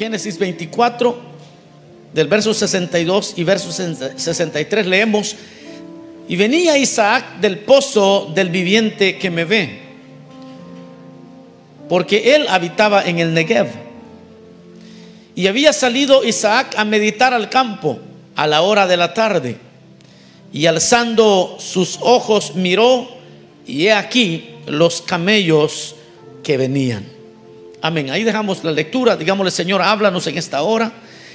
Génesis 24, del verso 62 y verso 63 leemos, y venía Isaac del pozo del viviente que me ve, porque él habitaba en el Negev. Y había salido Isaac a meditar al campo a la hora de la tarde, y alzando sus ojos miró, y he aquí los camellos que venían. Amén. Ahí dejamos la lectura. Digámosle, Señor, háblanos en esta hora.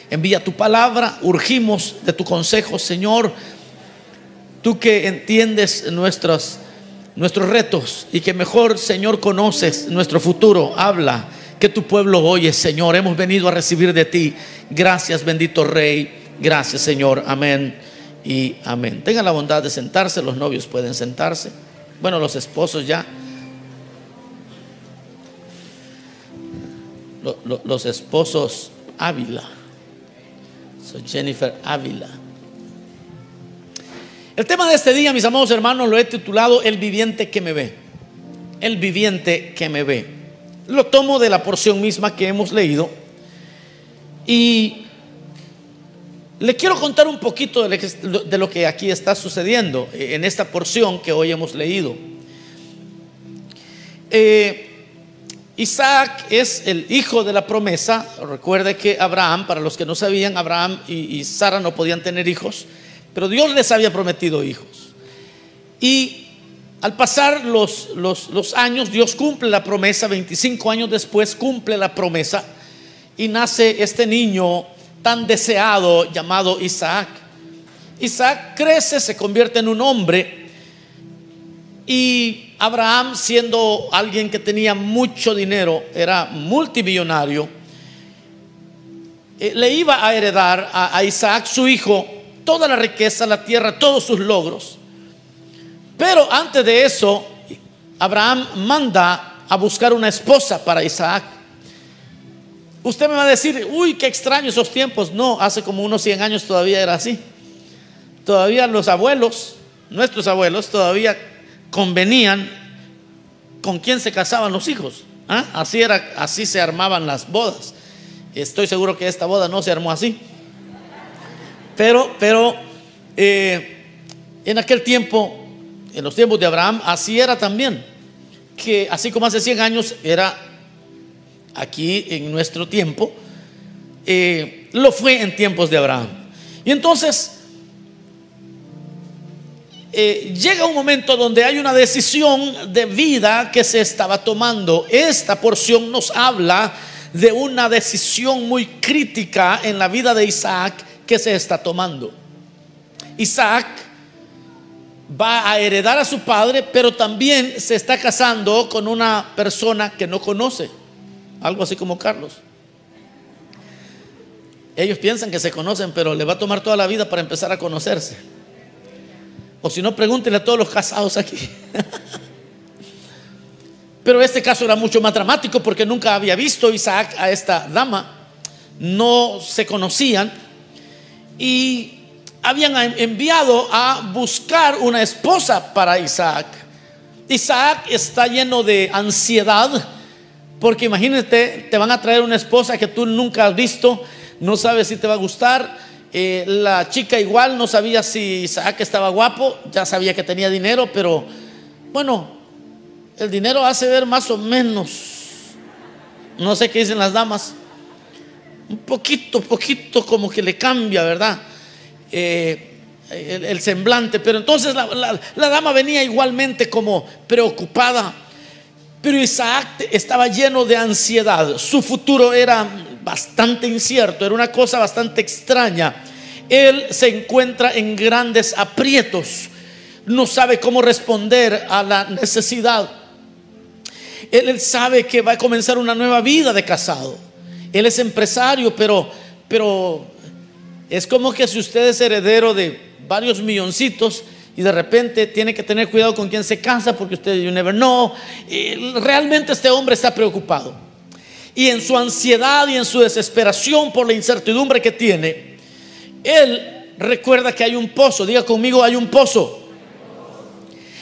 Envía tu palabra. Urgimos de tu consejo, Señor. Tú que entiendes nuestros, nuestros retos y que mejor, Señor, conoces nuestro futuro. Habla. Que tu pueblo oye, Señor. Hemos venido a recibir de ti. Gracias, bendito Rey. Gracias, Señor. Amén y amén. Tengan la bondad de sentarse. Los novios pueden sentarse. Bueno, los esposos ya. Los esposos Ávila. Soy Jennifer Ávila. El tema de este día, mis amados hermanos, lo he titulado El viviente que me ve. El viviente que me ve. Lo tomo de la porción misma que hemos leído. Y le quiero contar un poquito de lo que aquí está sucediendo en esta porción que hoy hemos leído. Eh, Isaac es el hijo de la promesa. Recuerde que Abraham, para los que no sabían, Abraham y, Sara no podían tener hijos, pero Dios les había prometido hijos. Y al pasar los, años, Dios cumple la promesa, 25 años después cumple la promesa y nace este niño tan deseado llamado Isaac. Isaac crece, se convierte en un hombre y Abraham, siendo alguien que tenía mucho dinero, era multimillonario, eh, le iba a heredar a, Isaac, su hijo, toda la riqueza, la tierra, todos sus logros. Pero antes de eso, Abraham manda a buscar una esposa para Isaac. Usted me va a decir, uy, qué extraño esos tiempos. No, hace como unos 100 años todavía era así. Todavía los abuelos, nuestros abuelos, todavía convenían con quién se casaban los hijos. ¿ah? Así, era, así se armaban las bodas. Estoy seguro que esta boda no se armó así. Pero, pero eh, en aquel tiempo, en los tiempos de Abraham, así era también. Que así como hace 100 años era aquí en nuestro tiempo, eh, lo fue en tiempos de Abraham. Y entonces eh, llega un momento donde hay una decisión de vida que se estaba tomando. Esta porción nos habla de una decisión muy crítica en la vida de Isaac que se está tomando. Isaac va a heredar a su padre, pero también se está casando con una persona que no conoce, algo así como Carlos. Ellos piensan que se conocen, pero le va a tomar toda la vida para empezar a conocerse. O si no, pregúntenle a todos los casados aquí. Pero este caso era mucho más dramático porque nunca había visto Isaac a esta dama. No se conocían. Y habían enviado a buscar una esposa para Isaac. Isaac está lleno de ansiedad porque imagínate, te van a traer una esposa que tú nunca has visto, no sabes si te va a gustar, eh, la chica igual no sabía si Isaac estaba guapo, ya sabía que tenía dinero, pero bueno, el dinero hace ver más o menos. No sé qué dicen las damas. Un poquito, poquito como que le cambia, ¿verdad? Eh, el, semblante. Pero entonces la, la dama venía igualmente como preocupada. Pero Isaac estaba lleno de ansiedad. Su futuro era bastante incierto, era una cosa bastante extraña. Él se encuentra en grandes aprietos, no sabe cómo responder a la necesidad. Él, sabe que va a comenzar una nueva vida de casado. Él es empresario, pero, pero es como que si usted es heredero de varios milloncitos y de repente tiene que tener cuidado con quién se casa porque usted you never know. Realmente este hombre está preocupado. Y en su ansiedad y en su desesperación por la incertidumbre que tiene, él recuerda que hay un pozo. Diga conmigo, hay un pozo.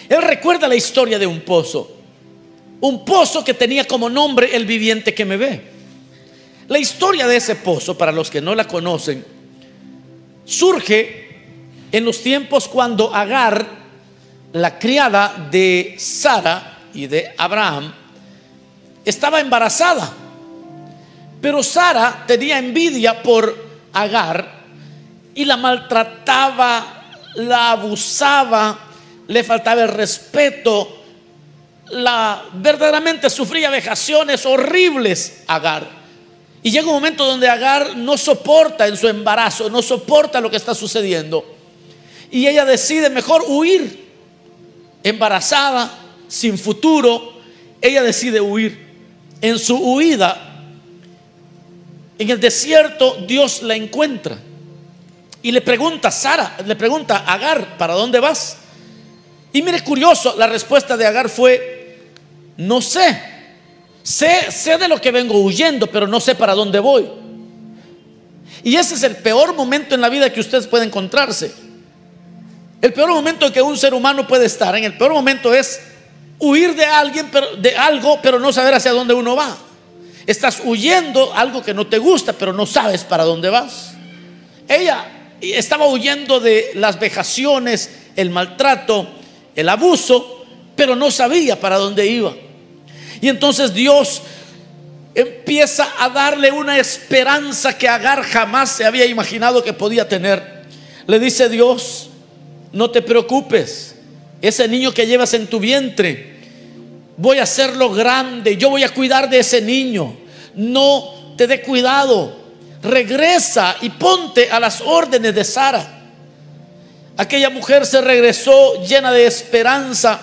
Él recuerda la historia de un pozo. Un pozo que tenía como nombre el viviente que me ve. La historia de ese pozo, para los que no la conocen, surge en los tiempos cuando Agar, la criada de Sara y de Abraham, estaba embarazada. Pero Sara tenía envidia por Agar y la maltrataba, la abusaba, le faltaba el respeto, la verdaderamente sufría vejaciones horribles Agar. Y llega un momento donde Agar no soporta en su embarazo, no soporta lo que está sucediendo. Y ella decide mejor huir, embarazada, sin futuro, ella decide huir. En su huida, en el desierto, Dios la encuentra. Y le pregunta Sara, le pregunta Agar, ¿para dónde vas? Y mire, curioso, la respuesta de Agar fue, no sé, sé, sé de lo que vengo huyendo, pero no sé para dónde voy. Y ese es el peor momento en la vida que ustedes pueden encontrarse. El peor momento en que un ser humano puede estar, en el peor momento es huir de alguien, pero, de algo, pero no saber hacia dónde uno va. Estás huyendo algo que no te gusta, pero no sabes para dónde vas. Ella estaba huyendo de las vejaciones, el maltrato, el abuso, pero no sabía para dónde iba. Y entonces Dios empieza a darle una esperanza que Agar jamás se había imaginado que podía tener. Le dice Dios, no te preocupes, ese niño que llevas en tu vientre, voy a hacerlo grande, yo voy a cuidar de ese niño. No te dé cuidado, regresa y ponte a las órdenes de Sara. Aquella mujer se regresó llena de esperanza,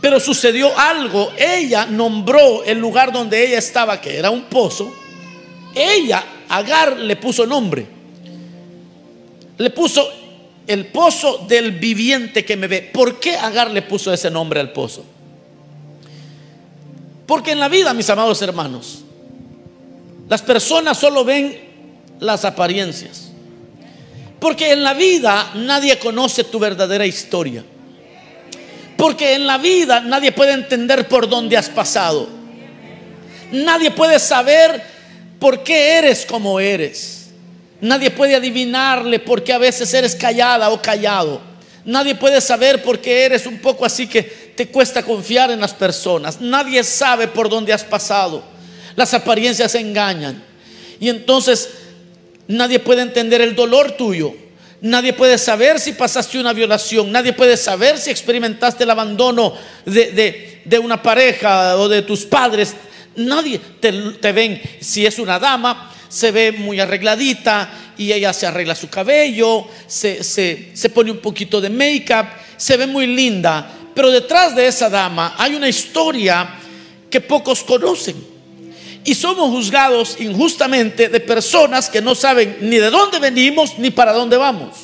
pero sucedió algo. Ella nombró el lugar donde ella estaba, que era un pozo. Ella, Agar, le puso nombre. Le puso el pozo del viviente que me ve. ¿Por qué Agar le puso ese nombre al pozo? Porque en la vida, mis amados hermanos, las personas solo ven las apariencias. Porque en la vida nadie conoce tu verdadera historia. Porque en la vida nadie puede entender por dónde has pasado. Nadie puede saber por qué eres como eres. Nadie puede adivinarle por qué a veces eres callada o callado. Nadie puede saber por qué eres un poco así que te cuesta confiar en las personas. Nadie sabe por dónde has pasado. Las apariencias engañan. Y entonces Nadie puede entender el dolor tuyo. Nadie puede saber si pasaste una violación. Nadie puede saber si experimentaste el abandono de, una pareja o de tus padres. Nadie te, te ven. Si es una dama, se ve muy arregladita y ella se arregla su cabello, se, se pone un poquito de make-up, se ve muy linda. Pero detrás de esa dama hay una historia que pocos conocen. Y somos juzgados injustamente de personas que no saben ni de dónde venimos ni para dónde vamos.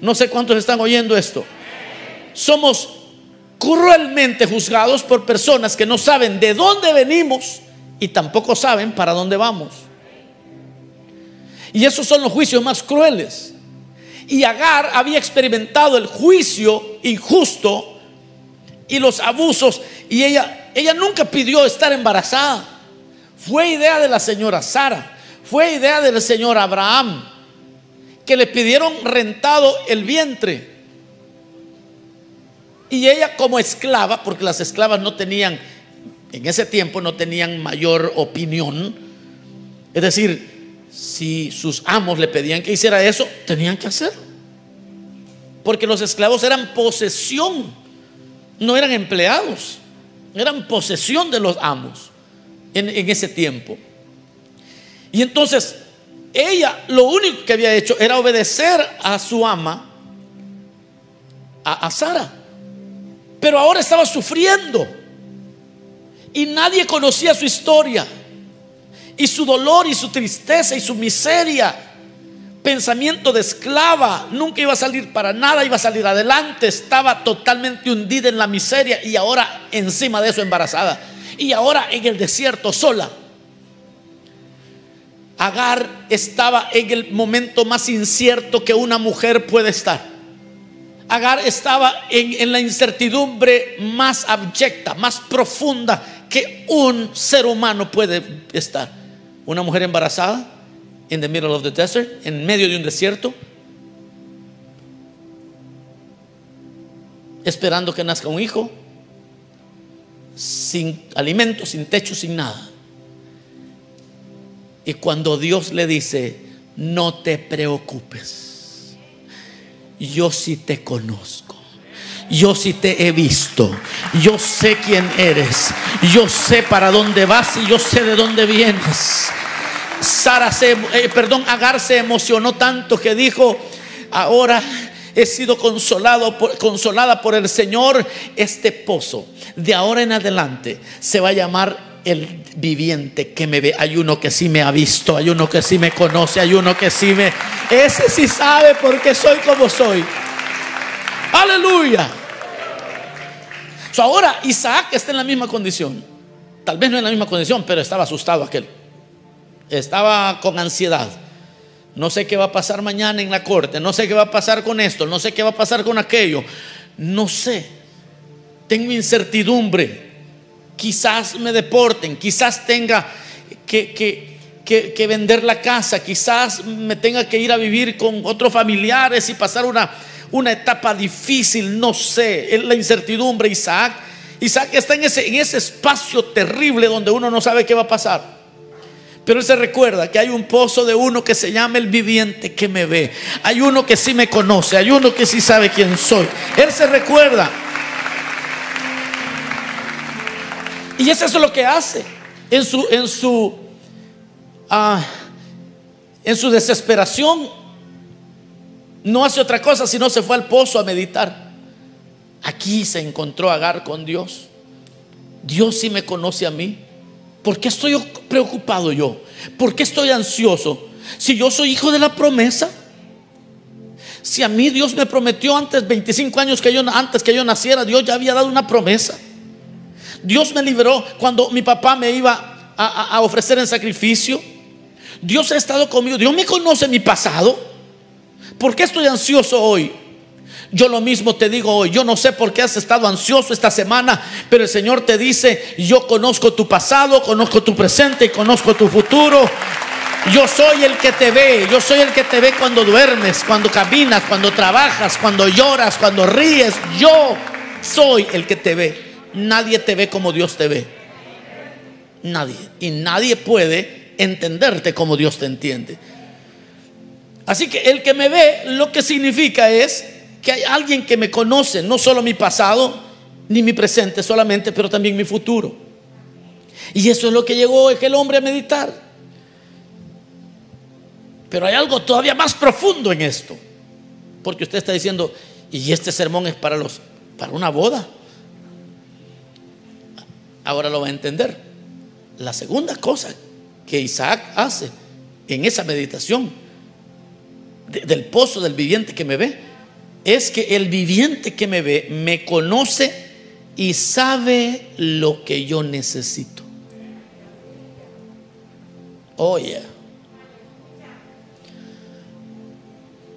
No sé cuántos están oyendo esto. Somos cruelmente juzgados por personas que no saben de dónde venimos y tampoco saben para dónde vamos. Y esos son los juicios más crueles. Y Agar había experimentado el juicio injusto y los abusos y ella ella nunca pidió estar embarazada. Fue idea de la señora Sara, fue idea del señor Abraham, que le pidieron rentado el vientre. Y ella como esclava, porque las esclavas no tenían, en ese tiempo no tenían mayor opinión, es decir, si sus amos le pedían que hiciera eso, tenían que hacerlo. Porque los esclavos eran posesión, no eran empleados, eran posesión de los amos en, ese tiempo. Y entonces ella lo único que había hecho era obedecer a su ama, a, Sara. Pero ahora estaba sufriendo. Y nadie conocía su historia. Y su dolor y su tristeza y su miseria. Pensamiento de esclava. Nunca iba a salir para nada, iba a salir adelante. Estaba totalmente hundida en la miseria y ahora encima de eso embarazada y ahora en el desierto sola. Agar estaba en el momento más incierto que una mujer puede estar. Agar estaba en, en, la incertidumbre más abyecta, más profunda que un ser humano puede estar. una mujer embarazada in the middle of the desert, en medio de un desierto, esperando que nazca un hijo, sin alimento, sin techo, sin nada. Y cuando Dios le dice, no te preocupes, yo sí te conozco. Yo sí te he visto. Yo sé quién eres. Yo sé para dónde vas y yo sé de dónde vienes. Sara se, eh, perdón, Agar se emocionó tanto que dijo, ahora he sido consolado consolada por el Señor. Este pozo de ahora en adelante se va a llamar el viviente que me ve. Hay uno que sí me ha visto, hay uno que sí me conoce, hay uno que sí me... Ese sí sabe por qué soy como soy. Aleluya. ahora Isaac está en la misma condición. Tal vez no en la misma condición, pero estaba asustado aquel. Estaba con ansiedad. No sé qué va a pasar mañana en la corte. No sé qué va a pasar con esto. No sé qué va a pasar con aquello. No sé. Tengo incertidumbre. Quizás me deporten. Quizás tenga que, vender la casa. Quizás me tenga que ir a vivir con otros familiares y pasar una, etapa difícil. No sé. Es la incertidumbre. Isaac. Isaac está en ese espacio terrible donde uno no sabe qué va a pasar. Pero él se recuerda que hay un pozo de uno que se llama el viviente que me ve. Hay uno que sí me conoce, hay uno que sí sabe quién soy. Él se recuerda. Y eso es lo que hace en su, en su, ah, en su desesperación. No hace otra cosa sino se fue al pozo a meditar. Aquí se encontró Agar con Dios. Dios sí me conoce a mí. ¿Por qué estoy preocupado yo? ¿Por qué estoy ansioso? Si yo soy hijo de la promesa. Si a mí Dios me prometió antes 25 años que yo antes que yo naciera, Dios ya había dado una promesa. Dios me liberó cuando mi papá me iba a, a ofrecer en sacrificio. Dios ha estado conmigo. Dios me conoce mi pasado. ¿Por qué estoy ansioso hoy? Yo lo mismo te digo hoy, yo no sé por qué has estado ansioso esta semana, pero el Señor te dice, yo conozco tu pasado, conozco tu presente y conozco tu futuro. Yo soy el que te ve, yo soy el que te ve cuando duermes, cuando caminas, cuando trabajas, cuando lloras, cuando ríes. Yo soy el que te ve. Nadie te ve como Dios te ve. Nadie. Y nadie puede entenderte como Dios te entiende. Así que el que me ve lo que significa es que hay alguien que me conoce, no solo mi pasado, ni mi presente solamente, pero también mi futuro. Y eso es lo que llegó aquel hombre a meditar. Pero hay algo todavía más profundo en esto. Porque usted está diciendo, y este sermón es para los para una boda. Ahora lo va a entender. La segunda cosa que Isaac hace en esa meditación del pozo del viviente que me ve es que el viviente que me ve me conoce y sabe lo que yo necesito. Oye.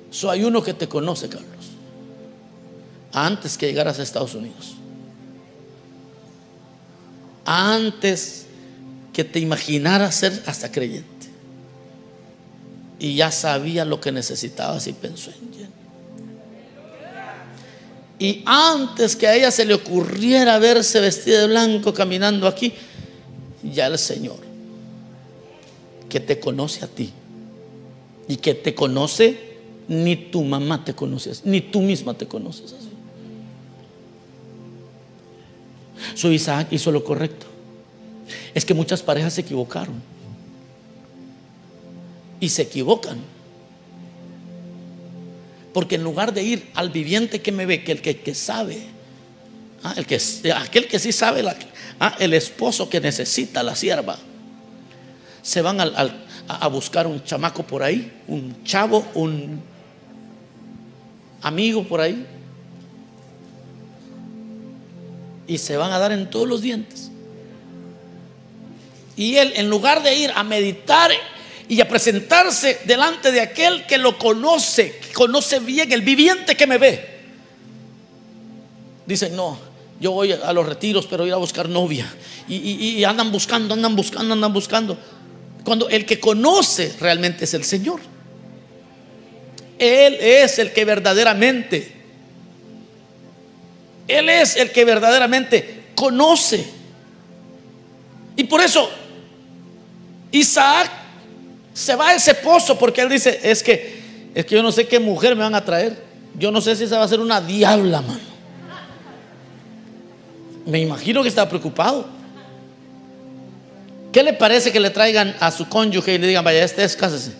So hay uno que te conoce, Carlos, antes que llegaras a Estados Unidos. Antes que te imaginaras ser hasta creyente. Y ya sabía lo que necesitabas y pensó en y antes que a ella se le ocurriera verse vestida de blanco caminando aquí, ya el Señor, que te conoce a ti y que te conoce, ni tu mamá te conoces, ni tú misma te conoces así. Su Isaac hizo lo correcto. Es que muchas parejas se equivocaron. Y se equivocan porque en lugar de ir al viviente que me ve, que el que, sabe, ah, el que, aquel que sí sabe, ah, el esposo que necesita la sierva, se van a buscar un chamaco por ahí, un chavo, un amigo por ahí, y se van a dar en todos los dientes. Y él, en lugar de ir a meditar y a presentarse delante de aquel que lo conoce, que conoce bien, el viviente que me ve. Dicen, no, yo voy a los retiros, pero voy a buscar novia. Y, andan buscando, andan buscando, andan buscando. Cuando el que conoce realmente es el Señor. Él es el que verdaderamente, Él es el que verdaderamente conoce. Y por eso Isaac se va a ese pozo porque él dice, es que es que yo no sé qué mujer me van a traer. Yo no sé si esa va a ser una diabla, mano. Me imagino que está preocupado. ¿Qué le parece que le traigan a su cónyuge y le digan, vaya, este es, cásese?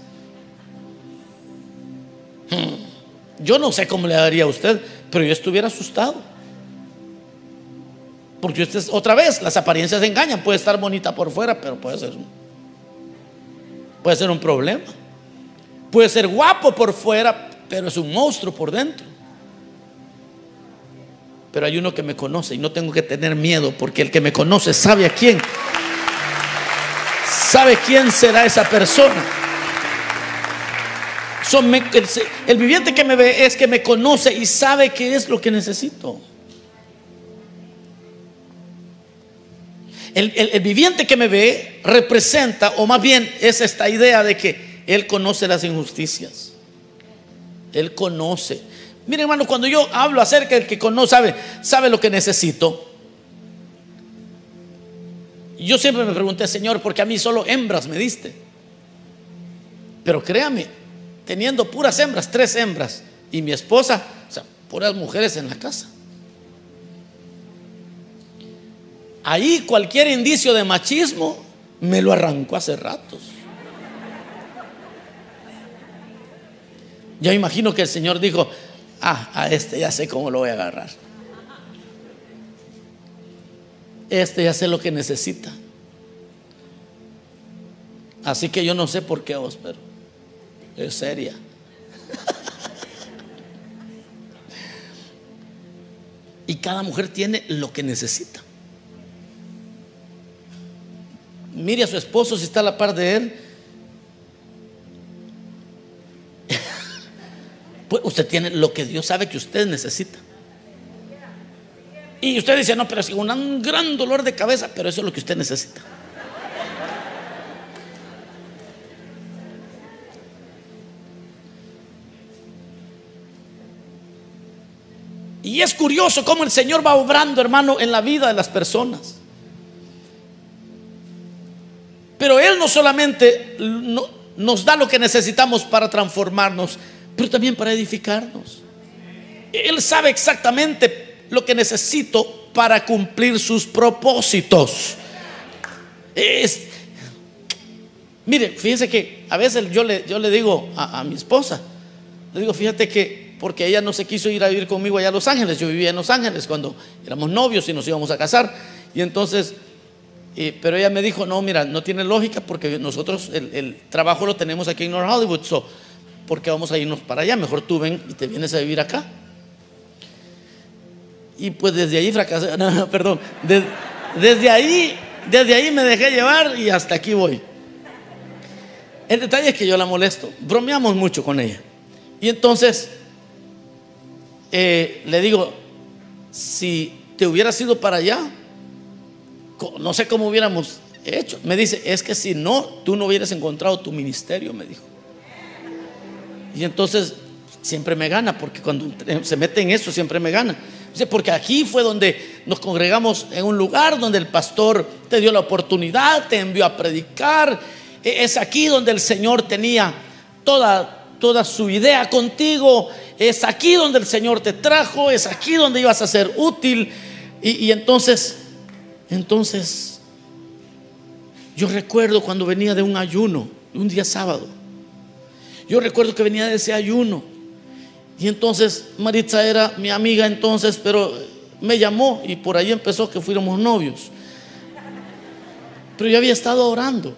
Hmm. Yo no sé cómo le daría a usted, pero yo estuviera asustado. Porque usted, otra vez, las apariencias engañan. Puede estar bonita por fuera, pero puede ser, puede ser un problema. Puede ser guapo por fuera, pero es un monstruo por dentro. Pero hay uno que me conoce y no tengo que tener miedo porque el que me conoce sabe a quién. Sabe quién será esa persona. el viviente que me ve es que me conoce y sabe qué es lo que necesito. El, viviente que me ve representa, o más bien es esta idea de que Él conoce las injusticias. Él conoce. Miren, hermano, cuando yo hablo acerca del que conoce, sabe, sabe lo que necesito. Yo siempre me pregunté, Señor, porque a mí solo hembras me diste. Pero créame, teniendo puras hembras, tres hembras, y mi esposa, o sea, puras mujeres en la casa. Ahí cualquier indicio de machismo me lo arrancó hace ratos. Yo imagino que el Señor dijo, ah, a este ya sé cómo lo voy a agarrar. Este ya sé lo que necesita. Así que yo no sé por qué vos, pero es seria. y cada mujer tiene lo que necesita. Mire a su esposo si está a la par de él. pues usted tiene lo que Dios sabe que usted necesita. Y usted dice, no, pero es un gran dolor de cabeza, pero eso es lo que usted necesita. Y es curioso cómo el Señor va obrando, hermano, en la vida de las personas. Pero Él no solamente nos da lo que necesitamos para transformarnos, pero también para edificarnos. Él sabe exactamente lo que necesito para cumplir sus propósitos. Mire, fíjese que a veces yo le, digo a mi esposa, le digo, fíjate que porque ella no se quiso ir a vivir conmigo allá a Los Ángeles, yo vivía en Los Ángeles cuando éramos novios y nos íbamos a casar, y entonces pero ella me dijo, no, mira, no tiene lógica porque nosotros el, trabajo lo tenemos aquí en North Hollywood, so, ¿por qué vamos a irnos para allá? Mejor tú ven y te vienes a vivir acá. Y pues desde ahí fracasé, perdón, desde ahí, desde ahí me dejé llevar y hasta aquí voy. El detalle es que yo la molesto, bromeamos mucho con ella. Y entonces eh, le digo, si te hubieras ido para allá, no sé cómo hubiéramos hecho. Me dice, es que si no, tú no hubieras encontrado tu ministerio, me dijo. Y entonces siempre me gana, porque cuando se mete en eso siempre me gana. Dice, porque aquí fue donde nos congregamos en un lugar donde el pastor te dio la oportunidad, te envió a predicar. E, es aquí donde el Señor tenía toda, toda su idea contigo. Es aquí donde el Señor te trajo. Es aquí donde ibas a ser útil. Y, y entonces entonces, yo recuerdo cuando venía de un ayuno, un día sábado. Yo recuerdo que venía de ese ayuno. Y entonces Maritza era mi amiga entonces, pero me llamó y por ahí empezó que fuéramos novios. Pero yo había estado orando.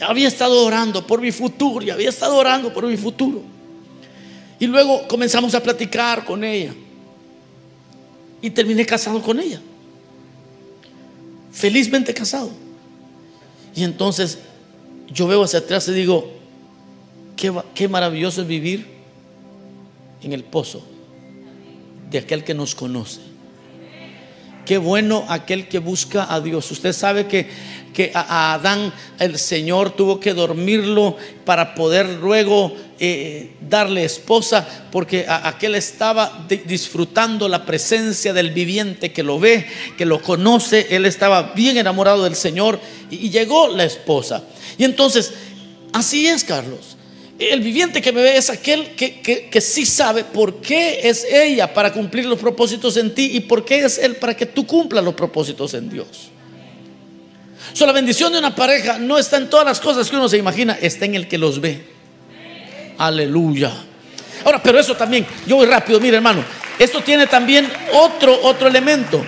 Había estado orando por mi futuro y había estado orando por mi futuro. Y luego comenzamos a platicar con ella. Y terminé casado con ella felizmente casado. Y entonces yo veo hacia atrás y digo, qué, qué maravilloso es vivir en el pozo de aquel que nos conoce. Qué bueno aquel que busca a Dios. Usted sabe que que a, Adán el Señor tuvo que dormirlo para poder luego eh, darle esposa, porque aquel estaba disfrutando la presencia del viviente que lo ve, que lo conoce, él estaba bien enamorado del Señor y, llegó la esposa. Y entonces, así es, Carlos. El viviente que me ve es aquel que, que, que, sí sabe por qué es ella para cumplir los propósitos en ti y por qué es él para que tú cumplas los propósitos en Dios. So, la bendición de una pareja no está en todas las cosas que uno se imagina, está en el que los ve. Aleluya. Ahora, pero eso también, yo voy rápido, mire hermano, esto tiene también otro, otro elemento.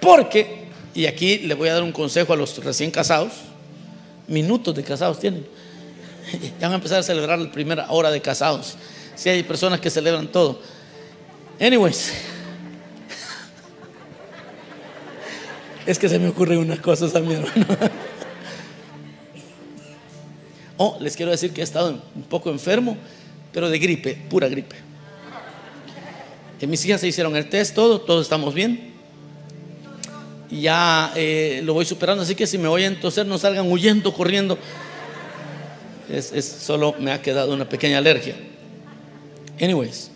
Porque, y aquí le voy a dar un consejo a los recién casados, minutos de casados tienen. Ya van a empezar a celebrar la primera hora de casados. Si hay personas que celebran todo. Anyways. Es que se me ocurren unas cosas a mi hermano. Oh, les quiero decir que he estado un poco enfermo, pero de gripe, pura gripe. Y mis hijas se hicieron el test, todo, todos estamos bien. Ya eh, lo voy superando, así que si me oyen toser, no salgan huyendo, corriendo. Es, es, solo me ha quedado una pequeña alergia. Anyways,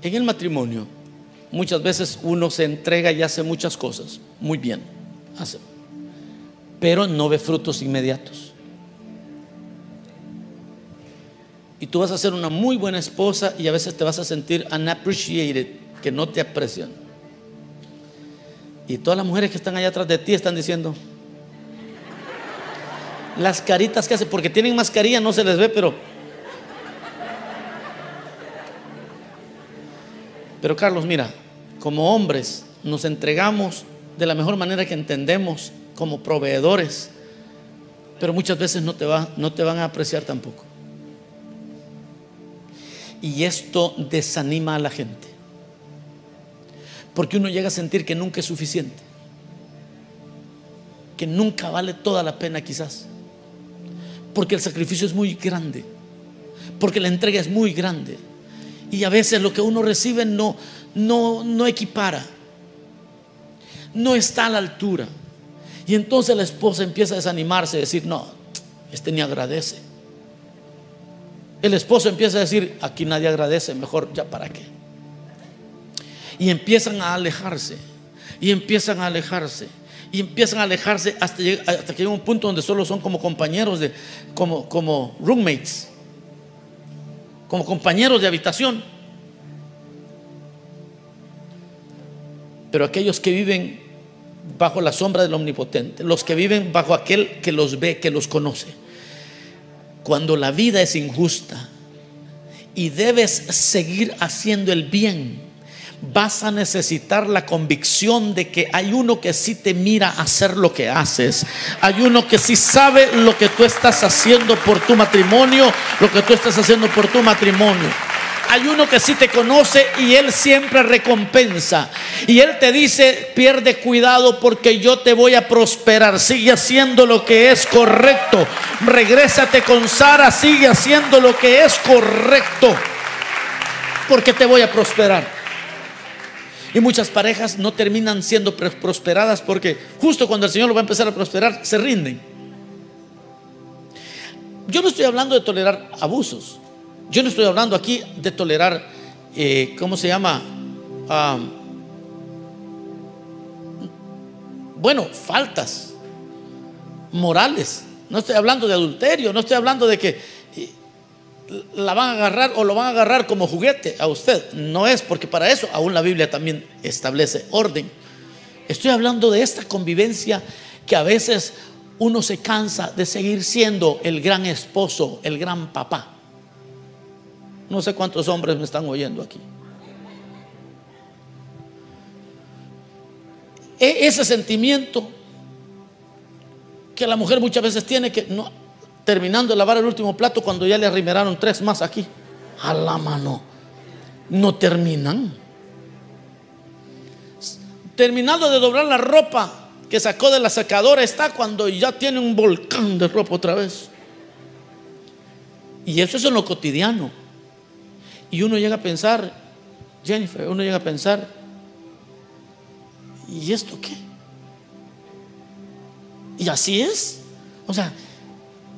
en el matrimonio, muchas veces uno se entrega y hace muchas cosas, muy bien, hace pero no ve frutos inmediatos. Y tú vas a ser una muy buena esposa y a veces te vas a sentir unappreciated, que no te aprecian. Y todas las mujeres que están allá atrás de ti están diciendo, las caritas que hace, porque tienen mascarilla, no se les ve, pero... Pero Carlos, mira, como hombres nos entregamos de la mejor manera que entendemos como proveedores, pero muchas veces no te, no te van a apreciar tampoco. Y esto desanima a la gente, porque uno llega a sentir que nunca es suficiente, que nunca vale toda la pena quizás, porque el sacrificio es muy grande, porque la entrega es muy grande, y a veces lo que uno recibe no, no, no equipara, no está a la altura. Y entonces la esposa empieza a desanimarse, a decir, no, este ni agradece. El esposo empieza a decir, aquí nadie agradece, mejor ya para qué. Y empiezan a alejarse, y empiezan a alejarse, y empiezan a alejarse hasta, hasta que llega un punto donde solo son como compañeros de, como, como roommates, como compañeros de habitación. Pero aquellos que viven bajo la sombra del omnipotente, los que viven bajo aquel que los ve, que los conoce. Cuando la vida es injusta y debes seguir haciendo el bien, vas a necesitar la convicción de que hay uno que sí te mira hacer lo que haces. Hay uno que sí sabe lo que tú estás haciendo por tu matrimonio, lo que tú estás haciendo por tu matrimonio. Hay uno que sí te conoce y Él siempre recompensa. Y Él te dice, pierde cuidado porque yo te voy a prosperar. Sigue haciendo lo que es correcto. Regrésate con Sara, sigue haciendo lo que es correcto. Porque te voy a prosperar. Y muchas parejas no terminan siendo prosperadas porque justo cuando el Señor lo va a empezar a prosperar, se rinden. Yo no estoy hablando de tolerar abusos. Yo no estoy hablando aquí de tolerar, eh, ¿cómo se llama? bueno, faltas morales. No estoy hablando de adulterio, no estoy hablando de que eh, la van a agarrar o lo van a agarrar como juguete a usted. No es, porque para eso aún la Biblia también establece orden. Estoy hablando de esta convivencia que a veces uno se cansa de seguir siendo el gran esposo, el gran papá. No sé cuántos hombres me están oyendo aquí. E-, ese sentimiento que la mujer muchas veces tiene que no, terminando de lavar el último plato cuando ya le arrimeraron tres más aquí. A la mano. No terminan. Terminando de doblar la ropa que sacó de la secadora está cuando ya tiene un volcán de ropa otra vez. Y eso es en lo cotidiano. Y uno llega a pensar, Jennifer, uno llega a pensar, ¿y esto qué? Y así es. O sea,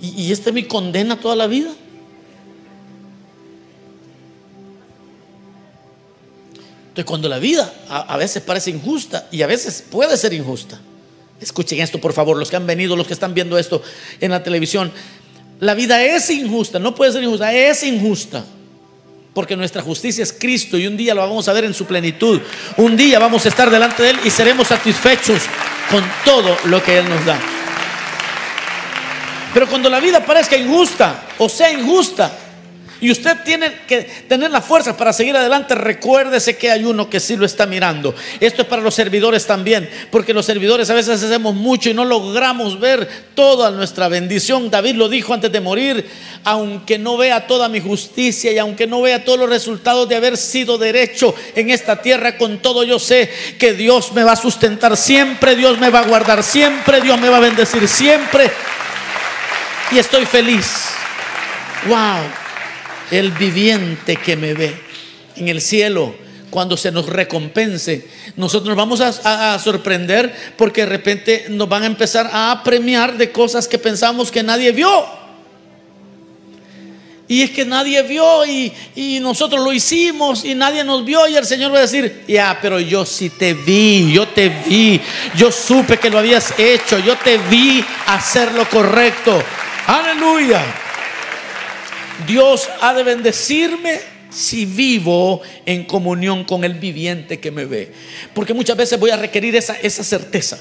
¿y, y este me condena toda la vida? Entonces, cuando la vida a, a, veces parece injusta y a veces puede ser injusta, escuchen esto por favor, los que han venido, los que están viendo esto en la televisión, la vida es injusta, no puede ser injusta, es injusta. Porque nuestra justicia es Cristo y un día lo vamos a ver en su plenitud. Un día vamos a estar delante de Él y seremos satisfechos con todo lo que Él nos da. Pero cuando la vida parezca injusta o sea injusta, y usted tiene que tener la fuerza para seguir adelante. Recuérdese que hay uno que sí lo está mirando. Esto es para los servidores también, porque los servidores a veces hacemos mucho y no logramos ver toda nuestra bendición. David lo dijo antes de morir, aunque no vea toda mi justicia y aunque no vea todos los resultados de haber sido derecho en esta tierra, con todo yo sé que Dios me va a sustentar siempre, Dios me va a guardar siempre, Dios me va a bendecir siempre. Y estoy feliz. Wow el viviente que me ve en el cielo cuando se nos recompense. Nosotros nos vamos a, a, sorprender porque de repente nos van a empezar a premiar de cosas que pensamos que nadie vio. Y es que nadie vio y, nosotros lo hicimos y nadie nos vio y el Señor va a decir, ya, pero yo sí te vi, yo te vi, yo supe que lo habías hecho, yo te vi hacer lo correcto. Aleluya. Dios ha de bendecirme si vivo en comunión con el viviente que me ve. Porque muchas veces voy a requerir esa, esa certeza.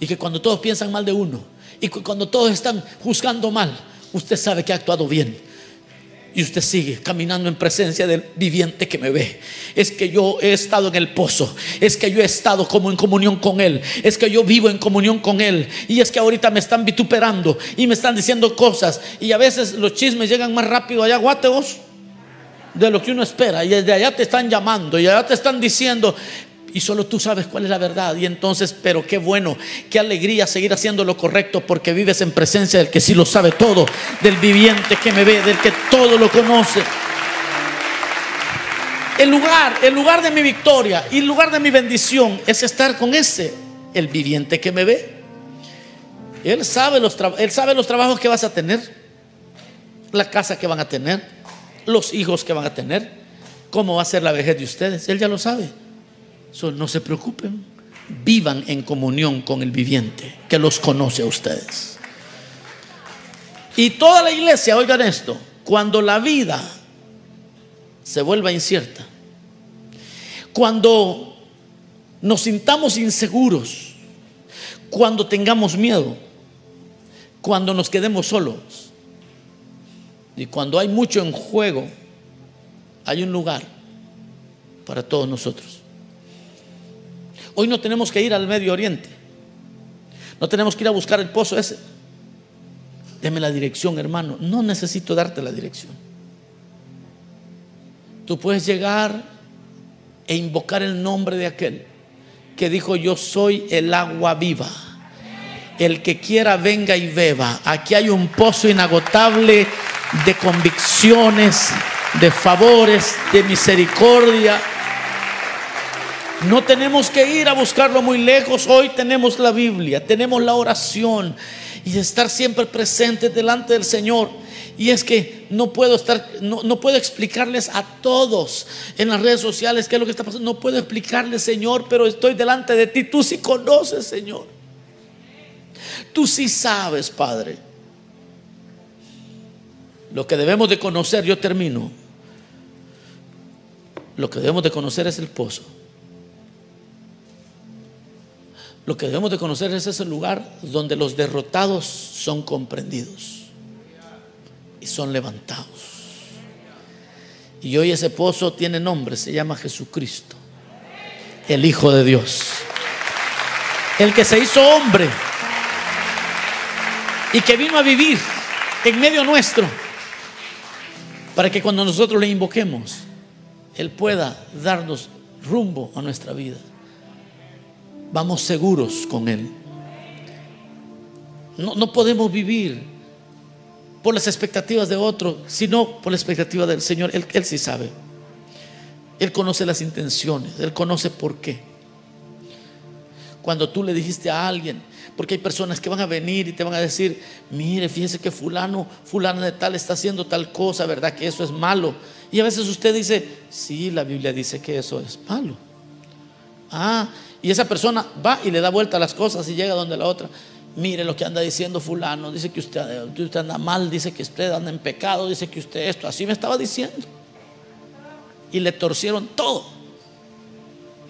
Y que cuando todos piensan mal de uno, y cuando todos están juzgando mal, usted sabe que ha actuado bien y usted sigue caminando en presencia del viviente que me ve. Es que yo he estado en el pozo, es que yo he estado como en comunión con Él, es que yo vivo en comunión con Él. Y es que ahorita me están vituperando y me están diciendo cosas. Y a veces los chismes llegan más rápido allá, guateos, de lo que uno espera. Y desde allá te están llamando y allá te están diciendo, y solo tú sabes cuál es la verdad. Y entonces, pero qué bueno, qué alegría seguir haciendo lo correcto porque vives en presencia del que sí lo sabe todo, del viviente que me ve, del que todo lo conoce. El lugar, el lugar de mi victoria y el lugar de mi bendición es estar con ese, el viviente que me ve. Él sabe los, él sabe los trabajos que vas a tener, la casa que van a tener, los hijos que van a tener, cómo va a ser la vejez de ustedes. Él ya lo sabe. So, no se preocupen, vivan en comunión con el viviente que los conoce a ustedes. Y toda la iglesia, oigan esto, cuando la vida se vuelva incierta, cuando nos sintamos inseguros, cuando tengamos miedo, cuando nos quedemos solos y cuando hay mucho en juego, hay un lugar para todos nosotros. Hoy no tenemos que ir al Medio Oriente. No tenemos que ir a buscar el pozo ese. Deme la dirección, hermano. No necesito darte la dirección. Tú puedes llegar e invocar el nombre de aquel que dijo, yo soy el agua viva. El que quiera venga y beba. Aquí hay un pozo inagotable de convicciones, de favores, de misericordia no tenemos que ir a buscarlo muy lejos. Hoy tenemos la Biblia, tenemos la oración y estar siempre presentes delante del Señor. Y es que no puedo estar, no, no, puedo explicarles a todos en las redes sociales qué es lo que está pasando. No puedo explicarles, Señor, pero estoy delante de ti. Tú sí conoces, Señor. Tú sí sabes, Padre. Lo que debemos de conocer, yo termino. Lo que debemos de conocer es el pozo. Lo que debemos de conocer es ese lugar donde los derrotados son comprendidos y son levantados. Y hoy ese pozo tiene nombre, se llama Jesucristo, el Hijo de Dios, el que se hizo hombre y que vino a vivir en medio nuestro para que cuando nosotros le invoquemos, Él pueda darnos rumbo a nuestra vida vamos seguros con Él. No, no podemos vivir por las expectativas de otro, sino por la expectativa del Señor. Él, él sí sabe. Él conoce las intenciones, Él conoce por qué. cuando tú le dijiste a alguien, porque hay personas que van a venir y te van a decir, mire, fíjese que fulano, fulano de tal está haciendo tal cosa, ¿verdad? Que eso es malo. Y a veces usted dice, sí, la Biblia dice que eso es malo. Ah, y esa persona va y le da vuelta a las cosas y llega donde la otra. Mire lo que anda diciendo fulano, dice que usted, anda mal, dice que usted anda en pecado, dice que usted esto, así me estaba diciendo. Y le torcieron todo.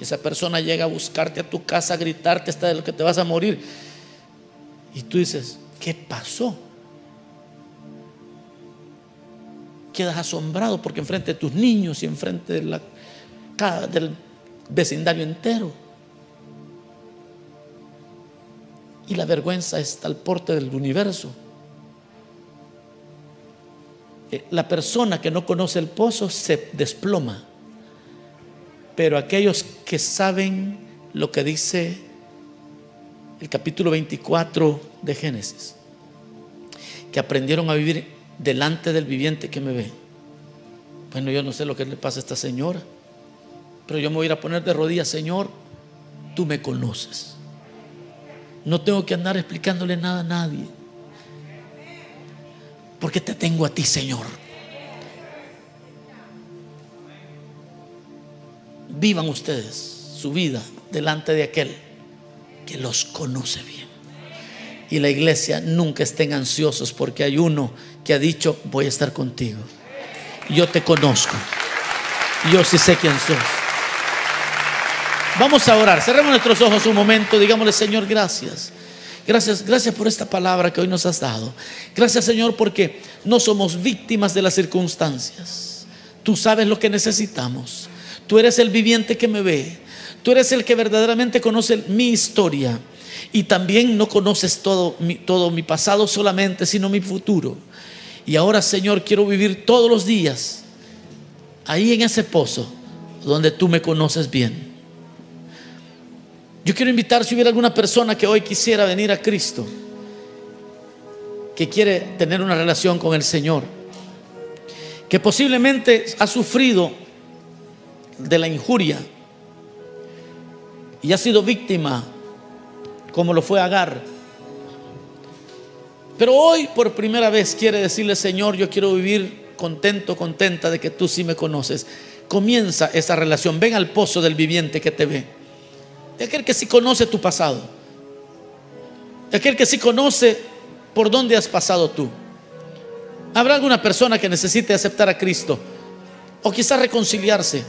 Esa persona llega a buscarte a tu casa, a gritarte hasta de lo que te vas a morir. Y tú dices, ¿qué pasó? Quedas asombrado porque enfrente de tus niños y enfrente la, del vecindario entero. Y la vergüenza está al porte del universo. Eh, la persona que no conoce el pozo se desploma. Pero aquellos que saben lo que dice el capítulo 24 de Génesis, que aprendieron a vivir delante del viviente que me ve. Bueno, yo no sé lo que le pasa a esta señora, pero yo me voy a ir a poner de rodillas, Señor, tú me conoces. No tengo que andar explicándole nada a nadie, porque te tengo a ti, Señor. vivan ustedes su vida delante de aquel que los conoce bien. Y la iglesia nunca estén ansiosos porque hay uno que ha dicho, voy a estar contigo. Yo te conozco. Yo sí sé quién sos. Vamos a orar. Cerremos nuestros ojos un momento. Digámosle, Señor, gracias. Gracias, gracias por esta palabra que hoy nos has dado. Gracias, Señor, porque no somos víctimas de las circunstancias. Tú sabes lo que necesitamos. Tú eres el viviente que me ve. Tú eres el que verdaderamente conoce mi historia. Y también no conoces todo todo mi pasado solamente, sino mi futuro. Y ahora, Señor, quiero vivir todos los días ahí en ese pozo donde tú me conoces bien. Yo quiero invitar si hubiera alguna persona que hoy quisiera venir a Cristo, que quiere tener una relación con el Señor, que posiblemente ha sufrido de la injuria y ha sido víctima, como lo fue Agar. Pero hoy por primera vez quiere decirle, Señor, yo quiero vivir contento, contenta de que tú sí me conoces. Comienza esa relación, ven al pozo del viviente que te ve, de aquel que sí conoce tu pasado, de aquel que sí conoce por dónde has pasado tú. ¿Habrá alguna persona que necesite aceptar a Cristo o quizás reconciliarse?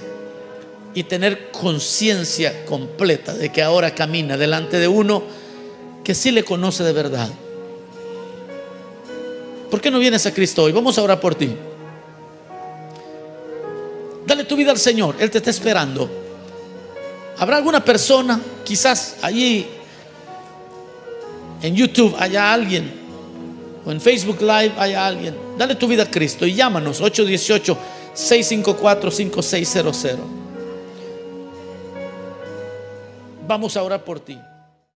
y tener conciencia completa de que ahora camina delante de uno que sí le conoce de verdad. ¿Por qué no vienes a Cristo hoy? Vamos a orar por ti. Dale tu vida al Señor, Él te está esperando. Habrá alguna persona, quizás allí en YouTube haya alguien, o en Facebook Live haya alguien. Dale tu vida a Cristo y llámanos 818 654 5600. Vamos a orar por ti.